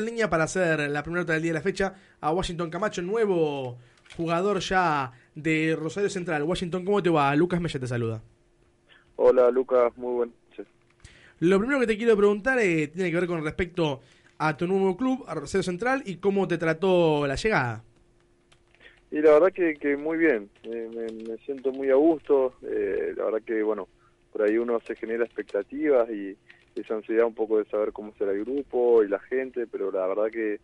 en línea para hacer la primera nota del día de la fecha a Washington Camacho, nuevo jugador ya de Rosario Central. Washington, ¿cómo te va? Lucas Mella te saluda. Hola Lucas, muy buenas noches. Lo primero que te quiero preguntar eh, tiene que ver con respecto a tu nuevo club, a Rosario Central, y cómo te trató la llegada. Y la verdad que, que muy bien, me, siento muy a gusto, eh, la verdad que bueno, por ahí uno se genera expectativas y esa ansiedad un poco de saber cómo será el grupo y la gente, pero la verdad que,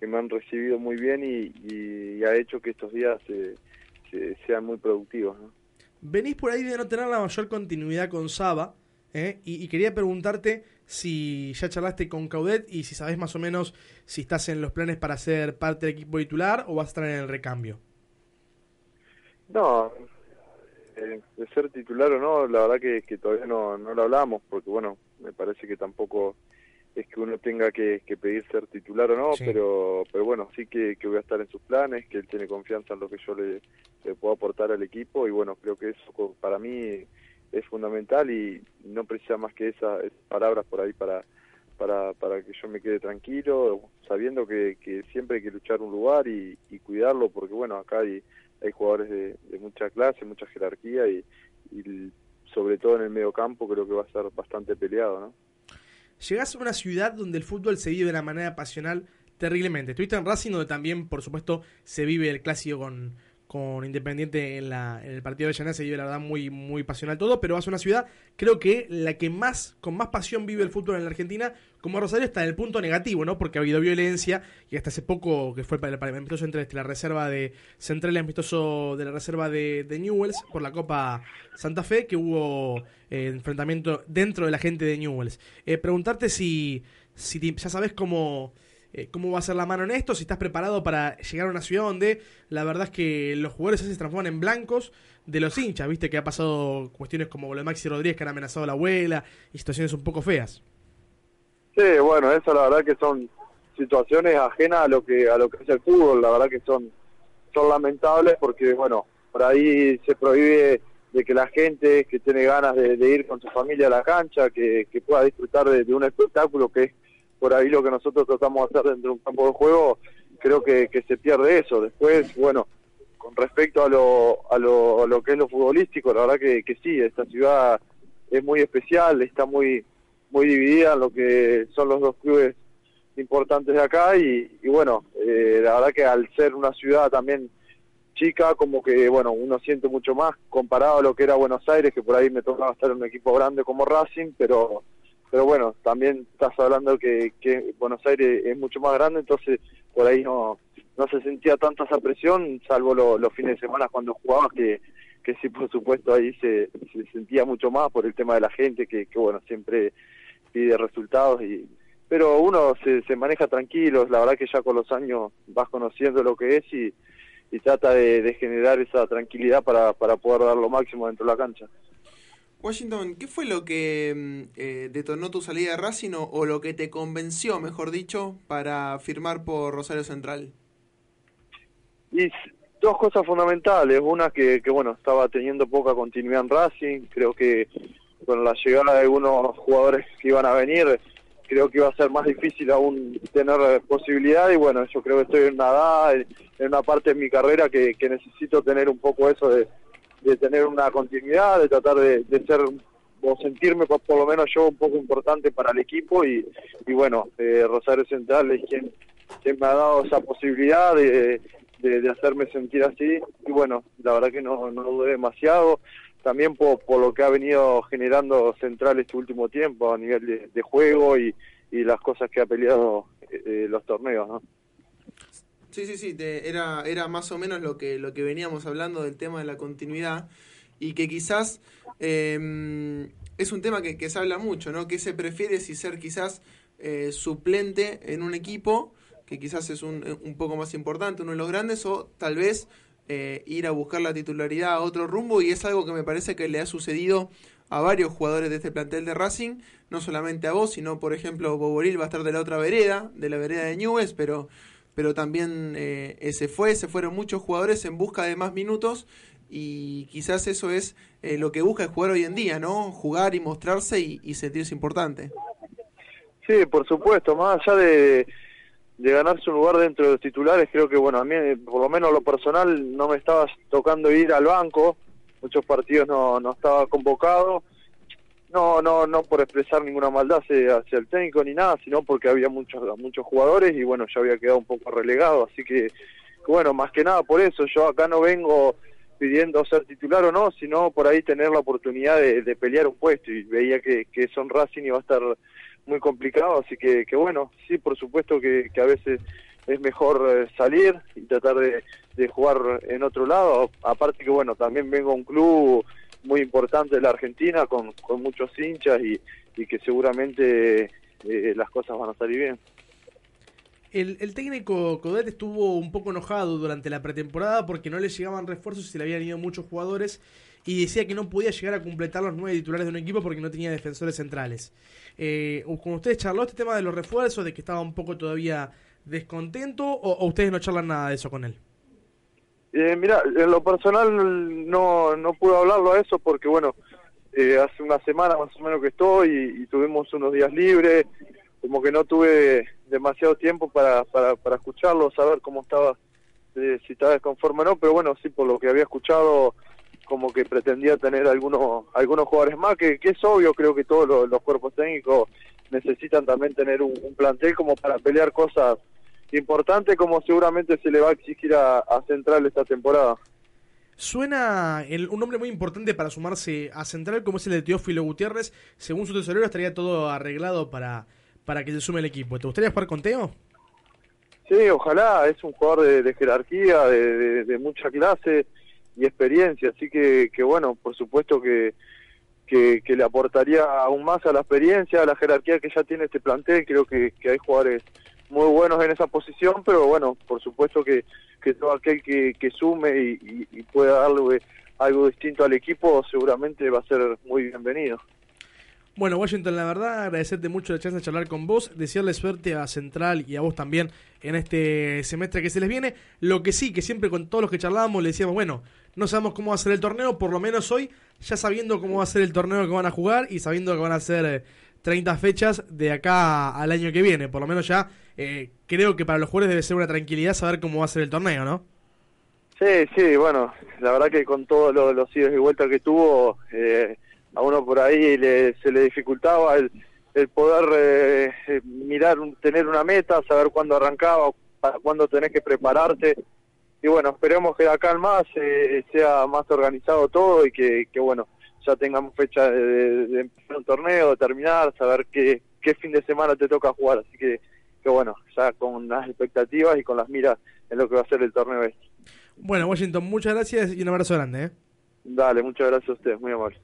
me han recibido muy bien y, ha hecho que estos días sean muy productivos. Venís por ahí de no tener la mayor continuidad con Saba ¿eh? y, quería preguntarte si ya charlaste con Caudet y si sabes más o menos si estás en los planes para ser parte del equipo titular o vas a estar en el recambio. No, eh, de ser titular o no, la verdad que, que todavía no, no lo hablamos, porque bueno, me parece que tampoco es que uno tenga que, pedir ser titular o no, pero pero bueno, sí que, voy a estar en sus planes, que él tiene confianza en lo que yo le, puedo aportar al equipo y bueno, creo que eso para mí es fundamental y no precisa más que esas, palabras por ahí para, para, para que yo me quede tranquilo, sabiendo que, que siempre hay que luchar un lugar y, cuidarlo, porque bueno, acá hay, hay jugadores de, de mucha clase, mucha jerarquía y, y sobre todo en el medio campo, creo que va a ser bastante peleado, ¿no? Llegás a una ciudad donde el fútbol se vive de una manera pasional terriblemente. Estuviste en Racing, donde también, por supuesto, se vive el clásico con, con Independiente en, la, en el partido de Llané se vive la verdad muy, muy pasional todo, pero a una ciudad, creo que la que más, con más pasión vive el fútbol en la Argentina, como Rosario, está en el punto negativo, ¿no? Porque ha habido violencia y hasta hace poco, que fue el amistoso entre este, la reserva de Central y amistoso de la reserva de, de Newells por la Copa Santa Fe, que hubo eh, enfrentamiento dentro de la gente de Newells. Eh, preguntarte si ya sabes cómo eh, cómo va a ser la mano en esto, si estás preparado para llegar a una ciudad donde la verdad es que los jugadores se transforman en blancos de los hinchas, viste que ha pasado cuestiones como lo de Maxi Rodríguez que han amenazado a la abuela y situaciones un poco feas. Sí, bueno, eso la verdad que son situaciones ajenas a lo que a lo que es el fútbol, la verdad que son son lamentables porque bueno, por ahí se prohíbe de que la gente que tiene ganas de, ir con su familia a la cancha, que, pueda disfrutar de, de, un espectáculo que es por ahí lo que nosotros tratamos de hacer dentro de un campo de juego, creo que, se pierde eso. Después, bueno, con respecto a lo, a lo, a lo que es lo futbolístico, la verdad que, que sí, esta ciudad es muy especial, está muy, muy dividida en lo que son los dos clubes importantes de acá y, bueno, eh, la verdad que al ser una ciudad también chica, como que bueno, uno siente mucho más comparado a lo que era Buenos Aires, que por ahí me tocaba estar en un equipo grande como Racing, pero pero bueno, también estás hablando que, que Buenos Aires es mucho más grande, entonces por ahí no, no se sentía tanta esa presión, salvo los fines de semana cuando jugabas, que, que sí, por supuesto, ahí se, se sentía mucho más por el tema de la gente, que, que bueno, siempre pide resultados, y pero uno se, se maneja tranquilo, la verdad que ya con los años vas conociendo lo que es y, y trata de, de generar esa tranquilidad para, para poder dar lo máximo dentro de la cancha. Washington, ¿qué fue lo que mm, eh, detonó tu salida de Racing o, lo que te convenció, mejor dicho, para firmar por Rosario Central? Y dos cosas fundamentales. Una que, bueno, estaba teniendo poca continuidad en Racing. Creo que con la llegada de algunos jugadores que iban a venir, creo que iba a ser más difícil aún tener posibilidad. Y bueno, yo creo que estoy en una edad, en una parte de mi carrera que necesito tener un poco eso de de tener una continuidad, de tratar de, ser o sentirme por, lo menos yo un poco importante para el equipo y, bueno, eh, Rosario Central es quien, me ha dado esa posibilidad de, de, hacerme sentir así y bueno, la verdad que no, no dudé demasiado, también por, por lo que ha venido generando Central este último tiempo a nivel de, juego y, y las cosas que ha peleado eh, los torneos. ¿no? Sí, sí, sí, era, era más o menos lo que, lo que veníamos hablando del tema de la continuidad y que quizás em, es un tema que, se habla mucho, ¿no? ¿Qué se prefiere si ser quizás eh, suplente en un equipo, que quizás es un, un, poco más importante, uno de los grandes, o tal vez eh, ir a buscar la titularidad a otro rumbo y es algo que me parece que le ha sucedido a varios jugadores de este plantel de Racing, no solamente a vos, sino por ejemplo Boboril va a estar de la otra vereda, de la vereda de Newell's, pero pero también eh, se fue, se fueron muchos jugadores en busca de más minutos y quizás eso es eh, lo que busca el jugador hoy en día, ¿no? Jugar y mostrarse y, sentirse importante. Sí, por supuesto, más allá de, ganarse un lugar dentro de los titulares, creo que, bueno, a mí, por lo menos lo personal, no me estaba tocando ir al banco, muchos partidos no, no estaba convocado, no, no, no por expresar ninguna maldad hacia, el técnico ni nada, sino porque había muchos, muchos jugadores y bueno, ya había quedado un poco relegado, así que, bueno, más que nada por eso, yo acá no vengo pidiendo ser titular o no, sino por ahí tener la oportunidad de, de pelear un puesto y veía que, que Son Racing iba a estar muy complicado, así que, que bueno, sí, por supuesto que, que a veces es mejor eh, salir y tratar de, de, jugar en otro lado, aparte que bueno, también vengo a un club muy importante de la Argentina con, con muchos hinchas y, y que seguramente eh, las cosas van a salir bien. El, el, técnico Codet estuvo un poco enojado durante la pretemporada porque no le llegaban refuerzos y se le habían ido muchos jugadores y decía que no podía llegar a completar los nueve titulares de un equipo porque no tenía defensores centrales. Eh, ¿Con ustedes charló este tema de los refuerzos, de que estaba un poco todavía descontento o, o ustedes no charlan nada de eso con él? Eh, mira, en lo personal no, no pude hablarlo a eso porque, bueno, eh, hace una semana más o menos que estoy y, tuvimos unos días libres, como que no tuve demasiado tiempo para, para, para escucharlo, saber cómo estaba, eh, si estaba desconforme o no, pero bueno, sí, por lo que había escuchado, como que pretendía tener algunos algunos jugadores más, que, que es obvio, creo que todos los, los cuerpos técnicos necesitan también tener un, un, plantel como para pelear cosas importantes, como seguramente se le va a exigir a, a Central esta temporada. Suena el, un nombre muy importante para sumarse a Central, como es el de Teófilo Gutiérrez. Según su tesorero, estaría todo arreglado para, para que se sume el equipo. ¿Te gustaría jugar con Teo? Sí, ojalá. Es un jugador de, de jerarquía, de, de, de mucha clase y experiencia, así que, que bueno, por supuesto que, que, que, le aportaría aún más a la experiencia, a la jerarquía que ya tiene este plantel, creo que, que hay jugadores muy buenos en esa posición, pero bueno, por supuesto que, todo aquel que, que sume y, pueda darle algo distinto al equipo seguramente va a ser muy bienvenido. Bueno, Washington, la verdad, agradecerte mucho la chance de charlar con vos, desearle suerte a Central y a vos también en este semestre que se les viene. Lo que sí, que siempre con todos los que charlábamos le decíamos, bueno, no sabemos cómo va a ser el torneo, por lo menos hoy, ya sabiendo cómo va a ser el torneo que van a jugar y sabiendo que van a ser 30 eh, fechas de acá al año que viene. Por lo menos ya eh, creo que para los jugadores debe ser una tranquilidad saber cómo va a ser el torneo, ¿no? Sí, sí, bueno, la verdad que con todos los, los idos y vueltas que tuvo... Eh a uno por ahí le, se le dificultaba el, el poder eh, eh, mirar, tener una meta, saber cuándo arrancaba, para cuándo tenés que prepararte. Y bueno, esperemos que de acá al más eh, sea más organizado todo y que bueno, ya tengamos fecha de, de, de, empezar un torneo, de terminar, saber qué, qué fin de semana te toca jugar. Así que, que bueno, ya con las expectativas y con las miras en lo que va a ser el torneo este. Bueno, Washington, muchas gracias y un abrazo grande. ¿eh? Dale, muchas gracias a ustedes, muy amable.